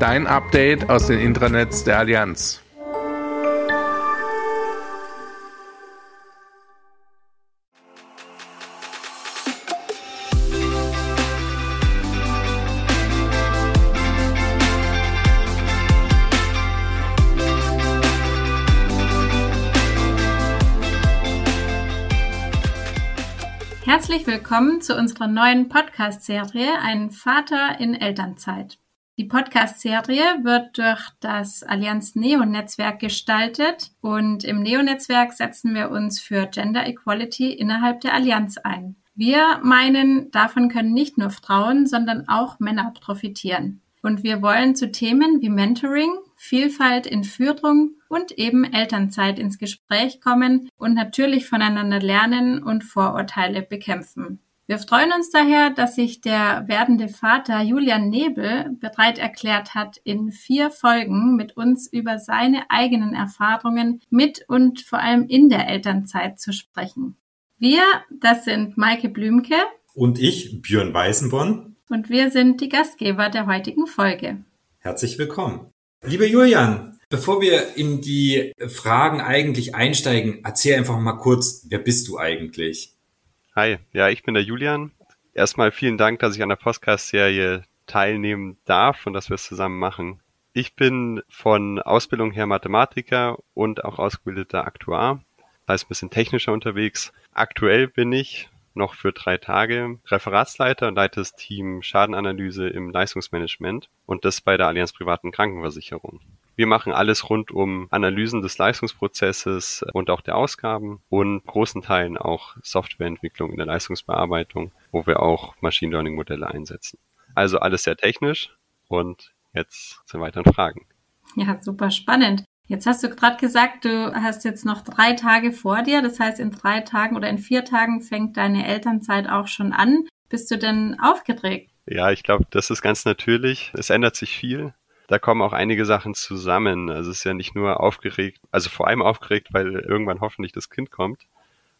Dein Update aus den Intranets der Allianz. Herzlich willkommen zu unserer neuen Podcast-Serie Ein Vater in Elternzeit. Die Podcast-Serie wird durch das Allianz Neo-Netzwerk gestaltet und im Neo-Netzwerk setzen wir uns für Gender Equality innerhalb der Allianz ein. Wir meinen, davon können nicht nur Frauen, sondern auch Männer profitieren. Und wir wollen zu Themen wie Mentoring, Vielfalt in Führung und eben Elternzeit ins Gespräch kommen und natürlich voneinander lernen und Vorurteile bekämpfen. Wir freuen uns daher, dass sich der werdende Vater Julian Nebel bereit erklärt hat, in vier Folgen mit uns über seine eigenen Erfahrungen mit und vor allem in der Elternzeit zu sprechen. Wir, das sind Maike Blümke und ich, Björn Weißenborn. Und wir sind die Gastgeber der heutigen Folge. Herzlich willkommen. Lieber Julian, bevor wir in die Fragen eigentlich einsteigen, erzähl einfach mal kurz, wer bist du eigentlich? Hi, ja, ich bin der Julian. Erstmal vielen Dank, dass ich an der Podcast-Serie teilnehmen darf und dass wir es zusammen machen. Ich bin von Ausbildung her Mathematiker und auch ausgebildeter Aktuar. Das heißt, ein bisschen technischer unterwegs. Aktuell bin ich noch für drei Tage Referatsleiter und leite das Team Schadenanalyse im Leistungsmanagement und das bei der Allianz Privaten Krankenversicherung. Wir machen alles rund um Analysen des Leistungsprozesses und auch der Ausgaben und großen Teilen auch Softwareentwicklung in der Leistungsbearbeitung, wo wir auch Machine Learning Modelle einsetzen. Also alles sehr technisch und jetzt zu weiteren Fragen. Ja, super spannend. Jetzt hast du gerade gesagt, du hast jetzt noch drei Tage vor dir. Das heißt, in drei Tagen oder in vier Tagen fängt deine Elternzeit auch schon an. Bist du denn aufgeregt? Ja, ich glaube, das ist ganz natürlich. Es ändert sich viel. Da kommen auch einige Sachen zusammen. Also es ist ja nicht nur aufgeregt, also vor allem aufgeregt, weil irgendwann hoffentlich das Kind kommt.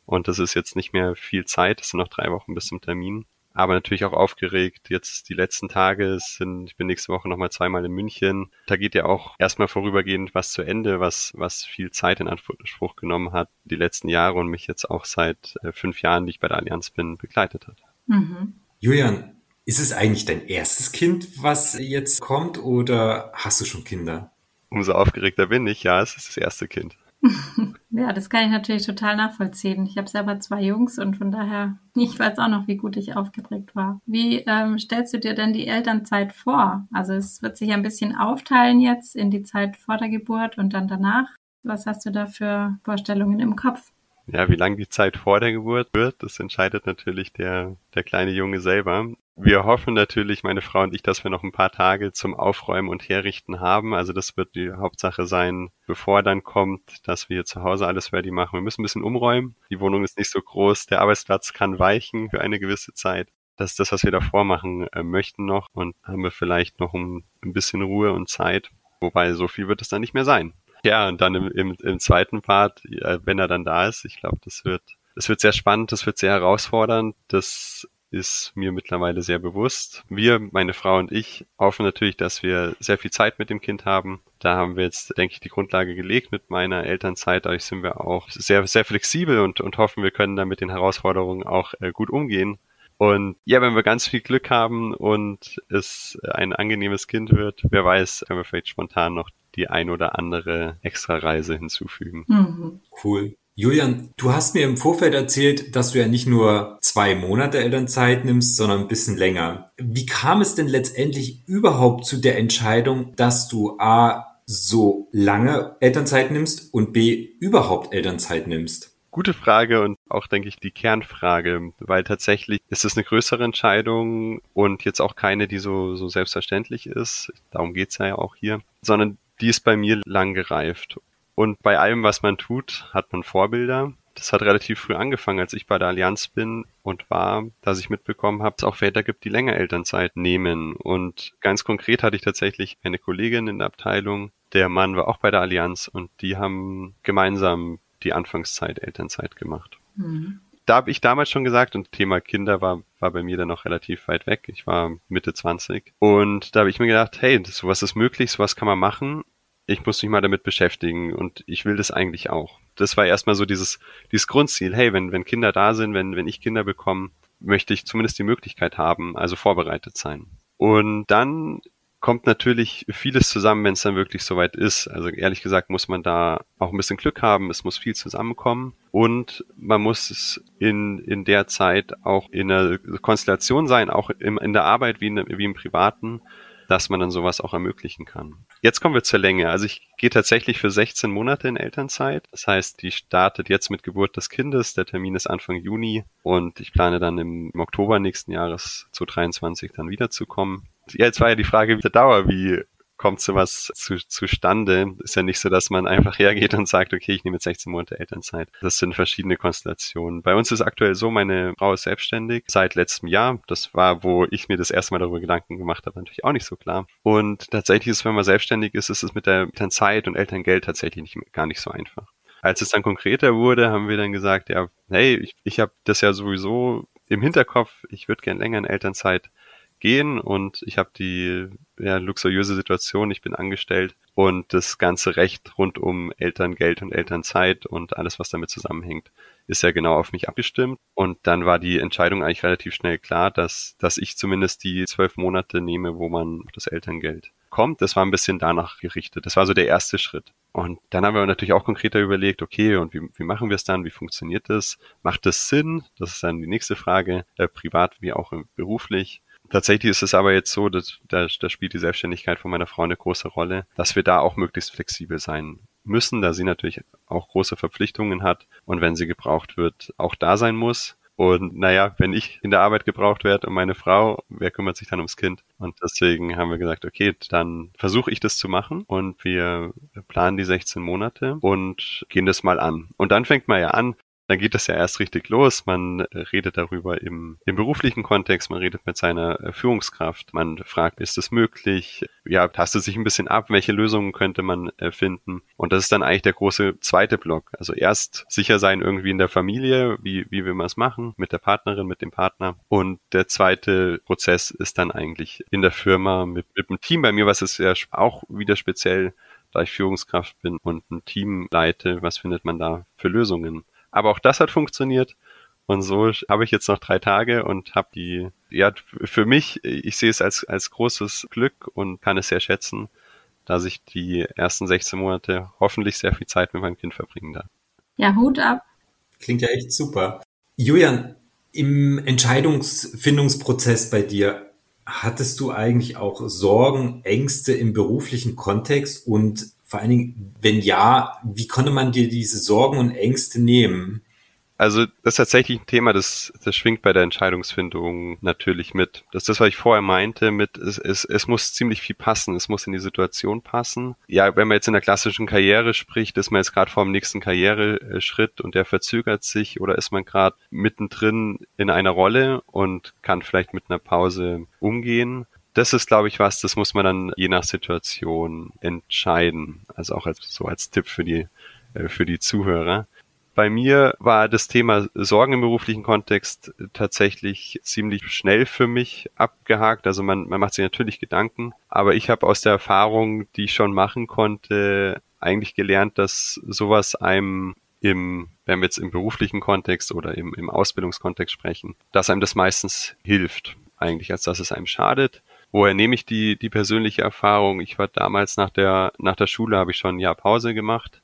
Und das ist jetzt nicht mehr viel Zeit. Es sind noch drei Wochen bis zum Termin aber natürlich auch aufgeregt. Jetzt die letzten Tage sind, ich bin nächste Woche nochmal zweimal in München. Da geht ja auch erstmal vorübergehend was zu Ende, was, was viel Zeit in Anspruch genommen hat, die letzten Jahre und mich jetzt auch seit äh, fünf Jahren, die ich bei der Allianz bin, begleitet hat. Mhm. Julian, ist es eigentlich dein erstes Kind, was jetzt kommt oder hast du schon Kinder? Umso aufgeregter bin ich, ja, es ist das erste Kind. ja, das kann ich natürlich total nachvollziehen. Ich habe selber zwei Jungs und von daher, ich weiß auch noch, wie gut ich aufgeregt war. Wie ähm, stellst du dir denn die Elternzeit vor? Also es wird sich ein bisschen aufteilen jetzt in die Zeit vor der Geburt und dann danach. Was hast du da für Vorstellungen im Kopf? Ja, wie lang die Zeit vor der Geburt wird, das entscheidet natürlich der, der kleine Junge selber. Wir hoffen natürlich, meine Frau und ich, dass wir noch ein paar Tage zum Aufräumen und Herrichten haben. Also das wird die Hauptsache sein, bevor dann kommt, dass wir hier zu Hause alles ready machen. Wir müssen ein bisschen umräumen. Die Wohnung ist nicht so groß. Der Arbeitsplatz kann weichen für eine gewisse Zeit. Das ist das, was wir davor machen äh, möchten noch. Und haben wir vielleicht noch ein, ein bisschen Ruhe und Zeit. Wobei so viel wird es dann nicht mehr sein. Ja, und dann im, im, im zweiten Part, wenn er dann da ist, ich glaube, das wird, das wird sehr spannend, das wird sehr herausfordernd. Das ist mir mittlerweile sehr bewusst. Wir, meine Frau und ich, hoffen natürlich, dass wir sehr viel Zeit mit dem Kind haben. Da haben wir jetzt, denke ich, die Grundlage gelegt mit meiner Elternzeit. Dadurch sind wir auch sehr, sehr flexibel und, und hoffen, wir können da mit den Herausforderungen auch äh, gut umgehen. Und ja, wenn wir ganz viel Glück haben und es ein angenehmes Kind wird, wer weiß, können wir vielleicht spontan noch die ein oder andere Extra-Reise hinzufügen. Mhm. Cool. Julian, du hast mir im Vorfeld erzählt, dass du ja nicht nur zwei Monate Elternzeit nimmst, sondern ein bisschen länger. Wie kam es denn letztendlich überhaupt zu der Entscheidung, dass du A so lange Elternzeit nimmst und B überhaupt Elternzeit nimmst? Gute Frage und auch, denke ich, die Kernfrage, weil tatsächlich ist es eine größere Entscheidung und jetzt auch keine, die so, so selbstverständlich ist. Darum geht's ja auch hier, sondern die ist bei mir lang gereift. Und bei allem, was man tut, hat man Vorbilder. Das hat relativ früh angefangen, als ich bei der Allianz bin und war, dass ich mitbekommen habe, dass es auch Väter gibt, die länger Elternzeit nehmen. Und ganz konkret hatte ich tatsächlich eine Kollegin in der Abteilung, der Mann war auch bei der Allianz und die haben gemeinsam die Anfangszeit Elternzeit gemacht. Mhm. Da habe ich damals schon gesagt, und Thema Kinder war, war bei mir dann noch relativ weit weg. Ich war Mitte 20. Und da habe ich mir gedacht, hey, sowas ist möglich, sowas kann man machen ich muss mich mal damit beschäftigen und ich will das eigentlich auch. Das war erstmal so dieses, dieses Grundziel. Hey, wenn, wenn Kinder da sind, wenn, wenn ich Kinder bekomme, möchte ich zumindest die Möglichkeit haben, also vorbereitet sein. Und dann kommt natürlich vieles zusammen, wenn es dann wirklich soweit ist. Also ehrlich gesagt muss man da auch ein bisschen Glück haben, es muss viel zusammenkommen und man muss es in, in der Zeit auch in einer Konstellation sein, auch im, in der Arbeit wie, in, wie im Privaten, dass man dann sowas auch ermöglichen kann. Jetzt kommen wir zur Länge. Also ich gehe tatsächlich für 16 Monate in Elternzeit. Das heißt, die startet jetzt mit Geburt des Kindes. Der Termin ist Anfang Juni und ich plane dann im, Oktober nächsten Jahres zu 23 dann wiederzukommen. Ja, jetzt war ja die Frage wie der Dauer, wie kommt sowas zu, zustande. Ist ja nicht so, dass man einfach hergeht und sagt, okay, ich nehme jetzt 16 Monate Elternzeit. Das sind verschiedene Konstellationen. Bei uns ist aktuell so, meine Frau ist selbstständig seit letztem Jahr. Das war, wo ich mir das erste Mal darüber Gedanken gemacht habe, natürlich auch nicht so klar. Und tatsächlich ist, wenn man selbstständig ist, ist es mit der Elternzeit und Elterngeld tatsächlich nicht, gar nicht so einfach. Als es dann konkreter wurde, haben wir dann gesagt, ja, hey, ich, ich habe das ja sowieso im Hinterkopf, ich würde gern länger in Elternzeit gehen und ich habe die ja, luxuriöse Situation, ich bin angestellt und das ganze Recht rund um Elterngeld und Elternzeit und alles, was damit zusammenhängt, ist ja genau auf mich abgestimmt. Und dann war die Entscheidung eigentlich relativ schnell klar, dass, dass ich zumindest die zwölf Monate nehme, wo man das Elterngeld kommt. Das war ein bisschen danach gerichtet. Das war so der erste Schritt. Und dann haben wir natürlich auch konkreter überlegt, okay, und wie, wie machen wir es dann? Wie funktioniert das? Macht das Sinn? Das ist dann die nächste Frage, äh, privat wie auch beruflich. Tatsächlich ist es aber jetzt so, dass da, da spielt die Selbstständigkeit von meiner Frau eine große Rolle, dass wir da auch möglichst flexibel sein müssen, da sie natürlich auch große Verpflichtungen hat und wenn sie gebraucht wird, auch da sein muss. Und naja, wenn ich in der Arbeit gebraucht werde und meine Frau, wer kümmert sich dann ums Kind? Und deswegen haben wir gesagt, okay, dann versuche ich das zu machen und wir planen die 16 Monate und gehen das mal an. Und dann fängt man ja an, dann geht das ja erst richtig los. Man redet darüber im, im beruflichen Kontext, man redet mit seiner äh, Führungskraft, man fragt, ist es möglich? Ja, tastet sich ein bisschen ab, welche Lösungen könnte man äh, finden? Und das ist dann eigentlich der große zweite Block. Also erst sicher sein irgendwie in der Familie, wie, wie will man es machen, mit der Partnerin, mit dem Partner. Und der zweite Prozess ist dann eigentlich in der Firma mit, mit dem Team. Bei mir was ist ja auch wieder speziell, da ich Führungskraft bin und ein Team leite, was findet man da für Lösungen? Aber auch das hat funktioniert. Und so habe ich jetzt noch drei Tage und habe die, ja, für mich, ich sehe es als, als großes Glück und kann es sehr schätzen, dass ich die ersten 16 Monate hoffentlich sehr viel Zeit mit meinem Kind verbringen darf. Ja, Hut ab. Klingt ja echt super. Julian, im Entscheidungsfindungsprozess bei dir, hattest du eigentlich auch Sorgen, Ängste im beruflichen Kontext und vor allen Dingen, wenn ja, wie konnte man dir diese Sorgen und Ängste nehmen? Also das ist tatsächlich ein Thema, das, das schwingt bei der Entscheidungsfindung natürlich mit. Das ist das, was ich vorher meinte, mit es, es, es muss ziemlich viel passen, es muss in die Situation passen. Ja, wenn man jetzt in der klassischen Karriere spricht, ist man jetzt gerade vor dem nächsten Karriereschritt und der verzögert sich oder ist man gerade mittendrin in einer Rolle und kann vielleicht mit einer Pause umgehen das ist, glaube ich, was, das muss man dann je nach Situation entscheiden. Also auch als, so als Tipp für die, äh, für die Zuhörer. Bei mir war das Thema Sorgen im beruflichen Kontext tatsächlich ziemlich schnell für mich abgehakt. Also man, man macht sich natürlich Gedanken, aber ich habe aus der Erfahrung, die ich schon machen konnte, eigentlich gelernt, dass sowas einem im, wenn wir jetzt im beruflichen Kontext oder im, im Ausbildungskontext sprechen, dass einem das meistens hilft, eigentlich, als dass es einem schadet. Woher nehme ich die, die persönliche Erfahrung? Ich war damals nach der, nach der Schule, habe ich schon ein Jahr Pause gemacht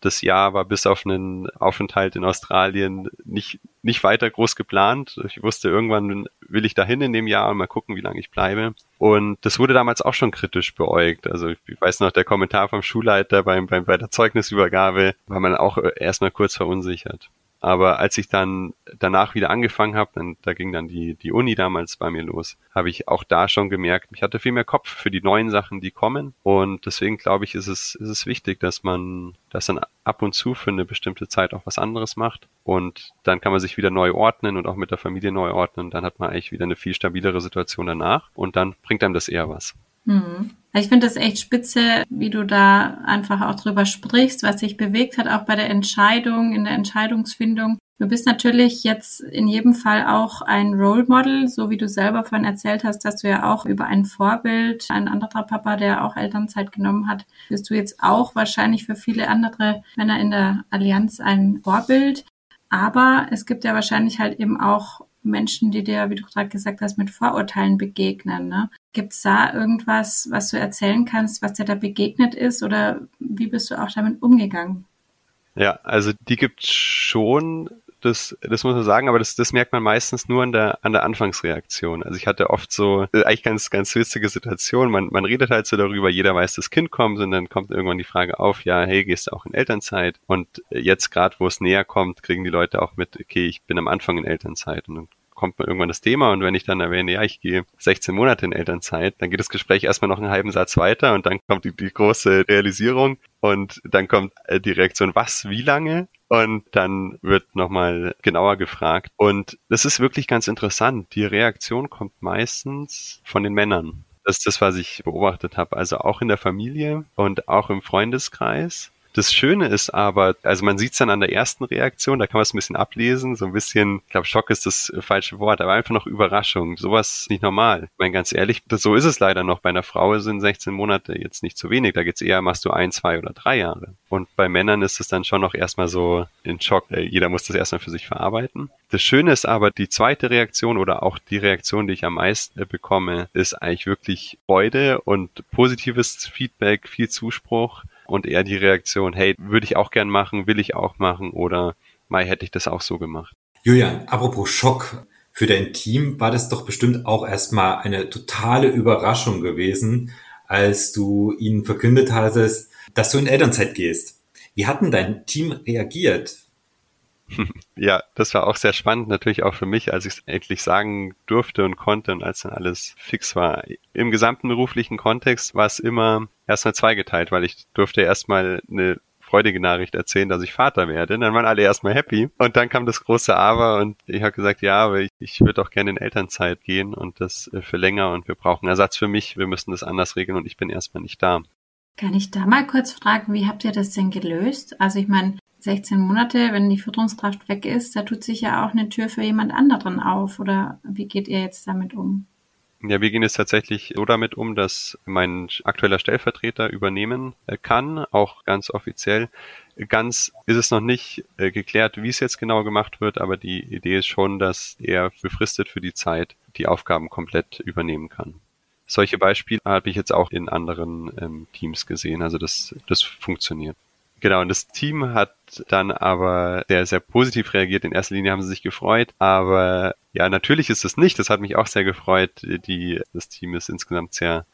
das Jahr war bis auf einen Aufenthalt in Australien nicht, nicht weiter groß geplant. Ich wusste, irgendwann will ich dahin in dem Jahr und mal gucken, wie lange ich bleibe. Und das wurde damals auch schon kritisch beäugt. Also ich weiß noch, der Kommentar vom Schulleiter beim, beim, bei der Zeugnisübergabe war man auch erstmal kurz verunsichert. Aber als ich dann danach wieder angefangen habe, da ging dann die, die Uni damals bei mir los, habe ich auch da schon gemerkt, ich hatte viel mehr Kopf für die neuen Sachen, die kommen. Und deswegen glaube ich, ist es, ist es wichtig, dass man, dass dann ab und zu für eine bestimmte Zeit auch was anderes macht. Und dann kann man sich wieder neu ordnen und auch mit der Familie neu ordnen. Dann hat man eigentlich wieder eine viel stabilere Situation danach. Und dann bringt einem das eher was. Hm. Ich finde das echt spitze, wie du da einfach auch drüber sprichst, was sich bewegt hat, auch bei der Entscheidung, in der Entscheidungsfindung. Du bist natürlich jetzt in jedem Fall auch ein Role Model, so wie du selber vorhin erzählt hast, dass du ja auch über ein Vorbild, ein anderer Papa, der auch Elternzeit genommen hat, bist du jetzt auch wahrscheinlich für viele andere Männer in der Allianz ein Vorbild. Aber es gibt ja wahrscheinlich halt eben auch Menschen, die dir, wie du gerade gesagt hast, mit Vorurteilen begegnen. Ne? Gibt es da irgendwas, was du erzählen kannst, was dir da begegnet ist oder wie bist du auch damit umgegangen? Ja, also die gibt schon, das, das muss man sagen, aber das, das merkt man meistens nur an der, an der Anfangsreaktion. Also ich hatte oft so, äh, eigentlich ganz, ganz witzige Situation. Man, man redet halt so darüber, jeder weiß, das Kind kommt und dann kommt irgendwann die Frage auf, ja, hey, gehst du auch in Elternzeit? Und jetzt gerade, wo es näher kommt, kriegen die Leute auch mit, okay, ich bin am Anfang in Elternzeit und dann kommt man irgendwann das Thema und wenn ich dann erwähne, ja, ich gehe 16 Monate in Elternzeit, dann geht das Gespräch erstmal noch einen halben Satz weiter und dann kommt die, die große Realisierung und dann kommt äh, die Reaktion, was, wie lange? Und dann wird nochmal genauer gefragt. Und das ist wirklich ganz interessant. Die Reaktion kommt meistens von den Männern. Das ist das, was ich beobachtet habe. Also auch in der Familie und auch im Freundeskreis. Das Schöne ist aber, also man sieht es dann an der ersten Reaktion, da kann man es ein bisschen ablesen, so ein bisschen, ich glaube, Schock ist das falsche Wort, aber einfach noch Überraschung. Sowas ist nicht normal. Ich meine, ganz ehrlich, so ist es leider noch. Bei einer Frau sind 16 Monate jetzt nicht zu wenig. Da geht's eher, machst du ein, zwei oder drei Jahre. Und bei Männern ist es dann schon noch erstmal so in Schock. Äh, jeder muss das erstmal für sich verarbeiten. Das Schöne ist aber, die zweite Reaktion oder auch die Reaktion, die ich am meisten bekomme, ist eigentlich wirklich Freude und positives Feedback, viel Zuspruch und eher die Reaktion, hey, würde ich auch gern machen, will ich auch machen oder Mai hätte ich das auch so gemacht. Julian, apropos Schock, für dein Team war das doch bestimmt auch erstmal eine totale Überraschung gewesen, als du ihnen verkündet hattest, dass du in Elternzeit gehst. Wie hat denn dein Team reagiert? Ja, das war auch sehr spannend, natürlich auch für mich, als ich es endlich sagen durfte und konnte und als dann alles fix war. Im gesamten beruflichen Kontext war es immer erstmal zweigeteilt, weil ich durfte erstmal eine freudige Nachricht erzählen, dass ich Vater werde. Dann waren alle erstmal happy. Und dann kam das große Aber und ich habe gesagt, ja, aber ich, ich würde auch gerne in Elternzeit gehen und das für länger und wir brauchen Ersatz für mich. Wir müssen das anders regeln und ich bin erstmal nicht da. Kann ich da mal kurz fragen, wie habt ihr das denn gelöst? Also ich meine, 16 Monate, wenn die Fütterungskraft weg ist, da tut sich ja auch eine Tür für jemand anderen auf. Oder wie geht ihr jetzt damit um? Ja, wir gehen jetzt tatsächlich so damit um, dass mein aktueller Stellvertreter übernehmen äh, kann, auch ganz offiziell. Ganz ist es noch nicht äh, geklärt, wie es jetzt genau gemacht wird, aber die Idee ist schon, dass er befristet für die Zeit die Aufgaben komplett übernehmen kann. Solche Beispiele habe ich jetzt auch in anderen ähm, Teams gesehen, also das, das funktioniert. Genau, und das Team hat dann aber sehr, sehr positiv reagiert. In erster Linie haben sie sich gefreut, aber ja, natürlich ist es nicht. Das hat mich auch sehr gefreut. Die, das Team ist insgesamt sehr,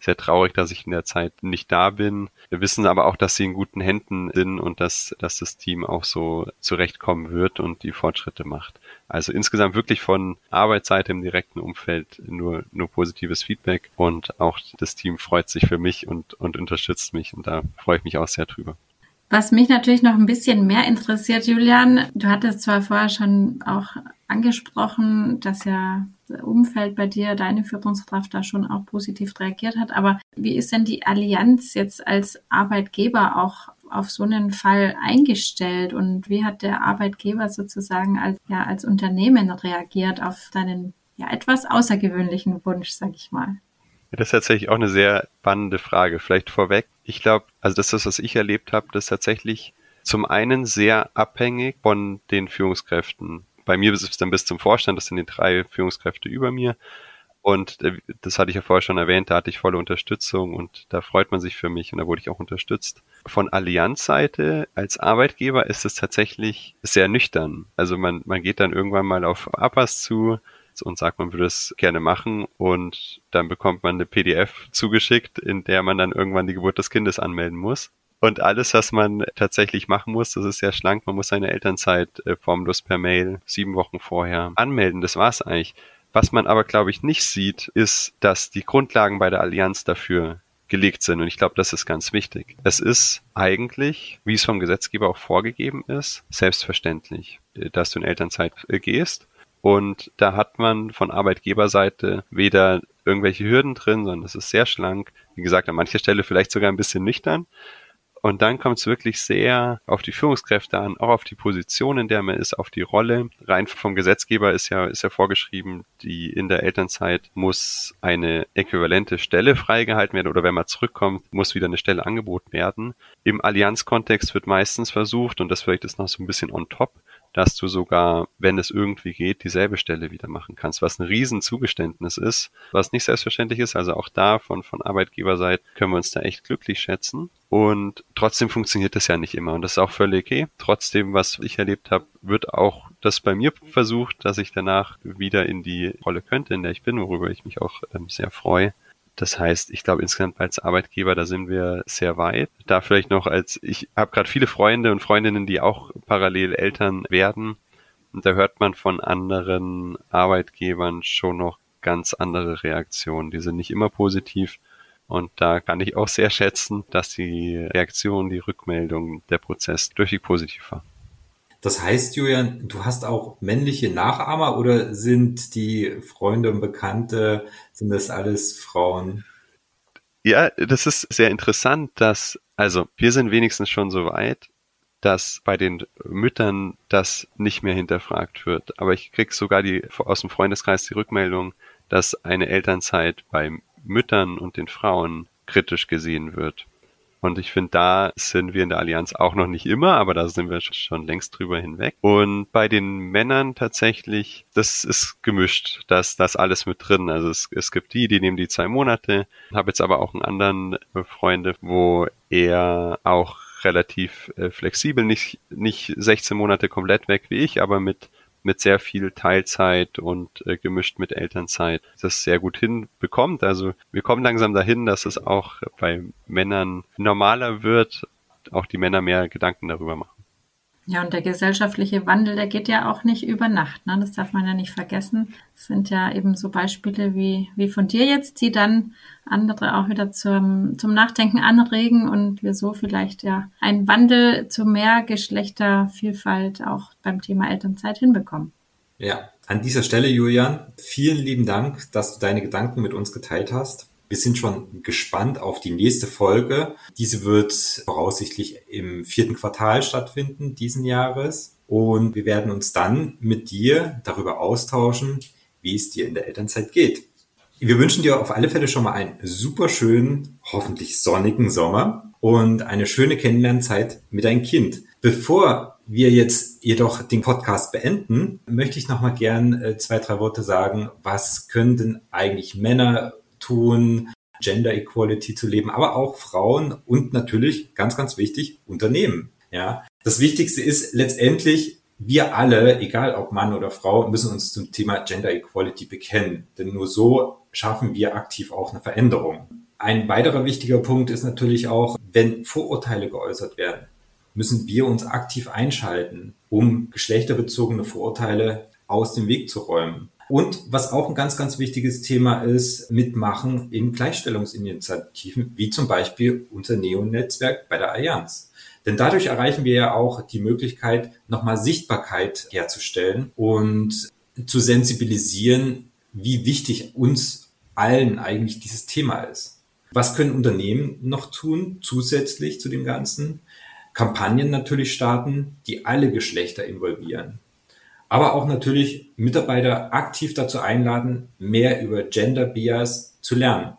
sehr traurig, dass ich in der Zeit nicht da bin. Wir wissen aber auch, dass sie in guten Händen sind und dass, dass das Team auch so zurechtkommen wird und die Fortschritte macht. Also insgesamt wirklich von Arbeitsseite im direkten Umfeld nur, nur positives Feedback und auch das Team freut sich für mich und, und unterstützt mich und da freue ich mich auch sehr drüber. Was mich natürlich noch ein bisschen mehr interessiert, Julian, du hattest zwar vorher schon auch angesprochen, dass ja das Umfeld bei dir, deine Führungskraft da schon auch positiv reagiert hat, aber wie ist denn die Allianz jetzt als Arbeitgeber auch auf so einen Fall eingestellt und wie hat der Arbeitgeber sozusagen als, ja, als Unternehmen reagiert auf deinen ja, etwas außergewöhnlichen Wunsch, sag ich mal? Das ist tatsächlich auch eine sehr spannende Frage. Vielleicht vorweg. Ich glaube, also das ist, was ich erlebt habe, das ist tatsächlich zum einen sehr abhängig von den Führungskräften. Bei mir ist es dann bis zum Vorstand, das sind die drei Führungskräfte über mir. Und äh, das hatte ich ja vorher schon erwähnt, da hatte ich volle Unterstützung und da freut man sich für mich und da wurde ich auch unterstützt. Von Allianz-Seite als Arbeitgeber ist es tatsächlich sehr nüchtern. Also man, man geht dann irgendwann mal auf APAS zu und sagt, man würde es gerne machen und dann bekommt man eine PDF zugeschickt, in der man dann irgendwann die Geburt des Kindes anmelden muss. Und alles, was man tatsächlich machen muss, das ist sehr schlank. Man muss seine Elternzeit äh, formlos per Mail sieben Wochen vorher anmelden. Das war's eigentlich. Was man aber, glaube ich, nicht sieht, ist, dass die Grundlagen bei der Allianz dafür gelegt sind. Und ich glaube, das ist ganz wichtig. Es ist eigentlich, wie es vom Gesetzgeber auch vorgegeben ist, selbstverständlich, äh, dass du in Elternzeit äh, gehst. Und da hat man von Arbeitgeberseite weder irgendwelche Hürden drin, sondern es ist sehr schlank. Wie gesagt, an mancher Stelle vielleicht sogar ein bisschen nüchtern. Und dann kommt es wirklich sehr auf die Führungskräfte an, auch auf die Position, in der man ist, auf die Rolle. Rein vom Gesetzgeber ist ja, ist ja vorgeschrieben, die in der Elternzeit muss eine äquivalente Stelle freigehalten werden oder wenn man zurückkommt, muss wieder eine Stelle angeboten werden. Im Allianzkontext wird meistens versucht, und das vielleicht ist noch so ein bisschen on top, dass du sogar, wenn es irgendwie geht, dieselbe Stelle wieder machen kannst, was ein Riesenzugeständnis ist, was nicht selbstverständlich ist. Also auch da von, von Arbeitgeberseite können wir uns da echt glücklich schätzen. Und trotzdem funktioniert das ja nicht immer. Und das ist auch völlig okay. Trotzdem, was ich erlebt habe, wird auch das bei mir versucht, dass ich danach wieder in die Rolle könnte, in der ich bin, worüber ich mich auch ähm, sehr freue. Das heißt, ich glaube insgesamt als Arbeitgeber, da sind wir sehr weit. Da vielleicht noch als, ich habe gerade viele Freunde und Freundinnen, die auch parallel Eltern werden. Und da hört man von anderen Arbeitgebern schon noch ganz andere Reaktionen. Die sind nicht immer positiv. Und da kann ich auch sehr schätzen, dass die Reaktion, die Rückmeldung, der Prozess durchweg positiv war. Das heißt, Julian, du hast auch männliche Nachahmer oder sind die Freunde und Bekannte, sind das alles Frauen? Ja, das ist sehr interessant, dass, also wir sind wenigstens schon so weit, dass bei den Müttern das nicht mehr hinterfragt wird. Aber ich krieg sogar die aus dem Freundeskreis die Rückmeldung, dass eine Elternzeit bei Müttern und den Frauen kritisch gesehen wird. Und ich finde, da sind wir in der Allianz auch noch nicht immer, aber da sind wir schon längst drüber hinweg. Und bei den Männern tatsächlich, das ist gemischt, dass das alles mit drin. Also es, es gibt die, die nehmen die zwei Monate. Habe jetzt aber auch einen anderen äh, Freunde, wo er auch relativ äh, flexibel, nicht, nicht 16 Monate komplett weg wie ich, aber mit mit sehr viel Teilzeit und äh, gemischt mit Elternzeit das sehr gut hinbekommt. Also wir kommen langsam dahin, dass es auch bei Männern normaler wird, auch die Männer mehr Gedanken darüber machen. Ja, und der gesellschaftliche Wandel, der geht ja auch nicht über Nacht. Ne? Das darf man ja nicht vergessen. Das sind ja eben so Beispiele wie, wie von dir jetzt, die dann andere auch wieder zum, zum Nachdenken anregen und wir so vielleicht ja einen Wandel zu mehr Geschlechtervielfalt auch beim Thema Elternzeit hinbekommen. Ja, an dieser Stelle, Julian, vielen lieben Dank, dass du deine Gedanken mit uns geteilt hast. Wir sind schon gespannt auf die nächste Folge. Diese wird voraussichtlich im vierten Quartal stattfinden diesen Jahres. Und wir werden uns dann mit dir darüber austauschen, wie es dir in der Elternzeit geht. Wir wünschen dir auf alle Fälle schon mal einen super schönen, hoffentlich sonnigen Sommer und eine schöne Kennenlernzeit mit deinem Kind. Bevor wir jetzt jedoch den Podcast beenden, möchte ich noch mal gern äh, zwei, drei Worte sagen. Was können denn eigentlich Männer tun, Gender Equality zu leben, aber auch Frauen und natürlich ganz, ganz wichtig, Unternehmen. Ja, das Wichtigste ist letztendlich, wir alle, egal ob Mann oder Frau, müssen uns zum Thema Gender Equality bekennen, denn nur so schaffen wir aktiv auch eine Veränderung. Ein weiterer wichtiger Punkt ist natürlich auch, wenn Vorurteile geäußert werden, müssen wir uns aktiv einschalten, um geschlechterbezogene Vorurteile aus dem Weg zu räumen. Und was auch ein ganz, ganz wichtiges Thema ist, mitmachen in Gleichstellungsinitiativen, wie zum Beispiel unser Neo-Netzwerk bei der Allianz. Denn dadurch erreichen wir ja auch die Möglichkeit, nochmal Sichtbarkeit herzustellen und zu sensibilisieren, wie wichtig uns allen eigentlich dieses Thema ist. Was können Unternehmen noch tun zusätzlich zu dem Ganzen? Kampagnen natürlich starten, die alle Geschlechter involvieren aber auch natürlich Mitarbeiter aktiv dazu einladen, mehr über Gender Bias zu lernen.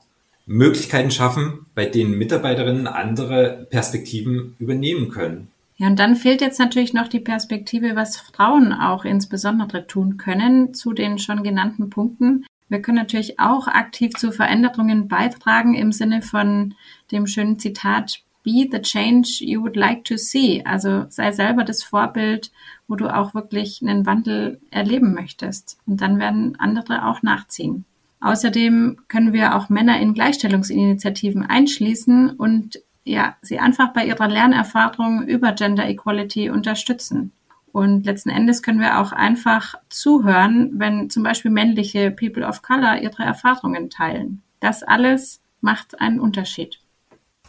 Möglichkeiten schaffen, bei denen Mitarbeiterinnen andere Perspektiven übernehmen können. Ja, und dann fehlt jetzt natürlich noch die Perspektive, was Frauen auch insbesondere tun können zu den schon genannten Punkten. Wir können natürlich auch aktiv zu Veränderungen beitragen im Sinne von dem schönen Zitat Be the change you would like to see. Also sei selber das Vorbild, wo du auch wirklich einen Wandel erleben möchtest. Und dann werden andere auch nachziehen. Außerdem können wir auch Männer in Gleichstellungsinitiativen einschließen und ja, sie einfach bei ihrer Lernerfahrung über Gender Equality unterstützen. Und letzten Endes können wir auch einfach zuhören, wenn zum Beispiel männliche People of Color ihre Erfahrungen teilen. Das alles macht einen Unterschied.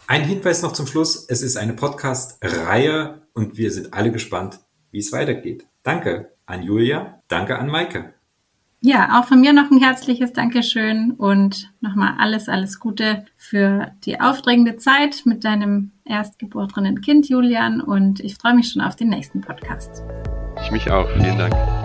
Ein Hinweis noch zum Schluss. Es ist eine Podcast-Reihe und wir sind alle gespannt, wie es weitergeht. Danke an Julia, danke an Maike. Ja, auch von mir noch ein herzliches Dankeschön und nochmal alles, alles Gute für die aufregende Zeit mit deinem erstgeborenen Kind, Julian. Und ich freue mich schon auf den nächsten Podcast. Ich mich auch. Vielen Dank.